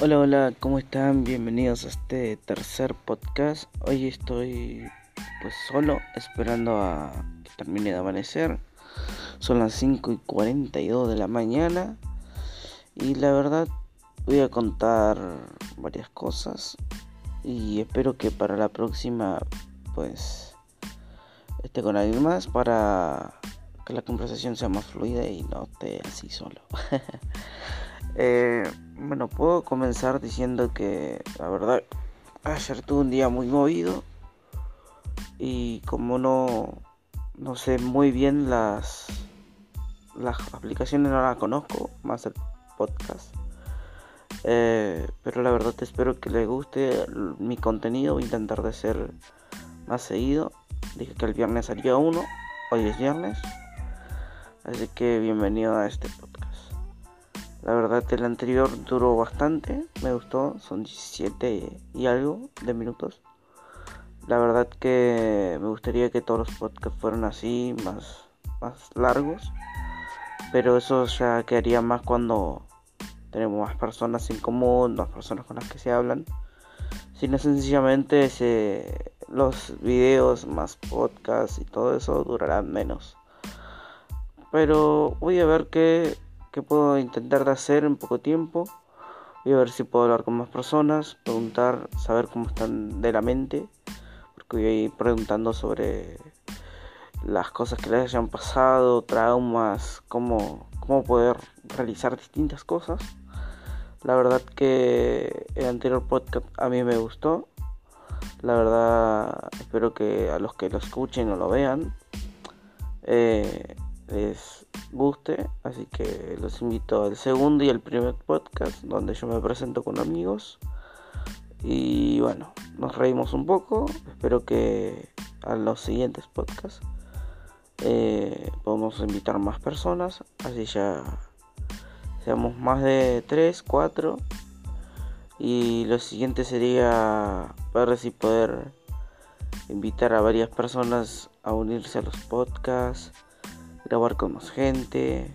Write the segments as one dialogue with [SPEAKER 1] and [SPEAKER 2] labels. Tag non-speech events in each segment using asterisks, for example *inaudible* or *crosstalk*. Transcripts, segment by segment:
[SPEAKER 1] Hola, hola, ¿cómo están? Bienvenidos a este tercer podcast. Hoy estoy pues solo esperando a que termine de amanecer. Son las 5 y 42 de la mañana. Y la verdad voy a contar varias cosas. Y espero que para la próxima pues esté con alguien más para que la conversación sea más fluida y no esté así solo. *laughs* Eh, bueno, puedo comenzar diciendo que la verdad ayer tuve un día muy movido y como no, no sé muy bien las, las aplicaciones, no las conozco, más el podcast. Eh, pero la verdad espero que les guste mi contenido, voy a intentar de ser más seguido. Dije que el viernes salía uno, hoy es viernes. Así que bienvenido a este podcast. La verdad el anterior duró bastante, me gustó, son 17 y algo de minutos. La verdad que me gustaría que todos los podcasts fueran así, más, más largos. Pero eso ya quedaría más cuando tenemos más personas en común, más personas con las que se hablan. Sino sencillamente los videos más podcasts y todo eso durarán menos. Pero voy a ver qué que puedo intentar de hacer en poco tiempo. Voy a ver si puedo hablar con más personas, preguntar, saber cómo están de la mente, porque voy a ir preguntando sobre las cosas que les hayan pasado, traumas, cómo, cómo poder realizar distintas cosas. La verdad que el anterior podcast a mí me gustó. La verdad espero que a los que lo escuchen o lo vean eh, les guste. Así que los invito al segundo y al primer podcast donde yo me presento con amigos. Y bueno, nos reímos un poco. Espero que a los siguientes podcasts eh, podamos invitar más personas. Así ya seamos más de 3, 4. Y lo siguiente sería ver si poder invitar a varias personas a unirse a los podcasts grabar con más gente,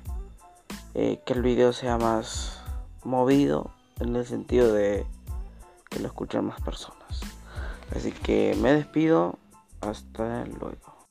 [SPEAKER 1] eh, que el video sea más movido en el sentido de que lo escuchen más personas. Así que me despido, hasta luego.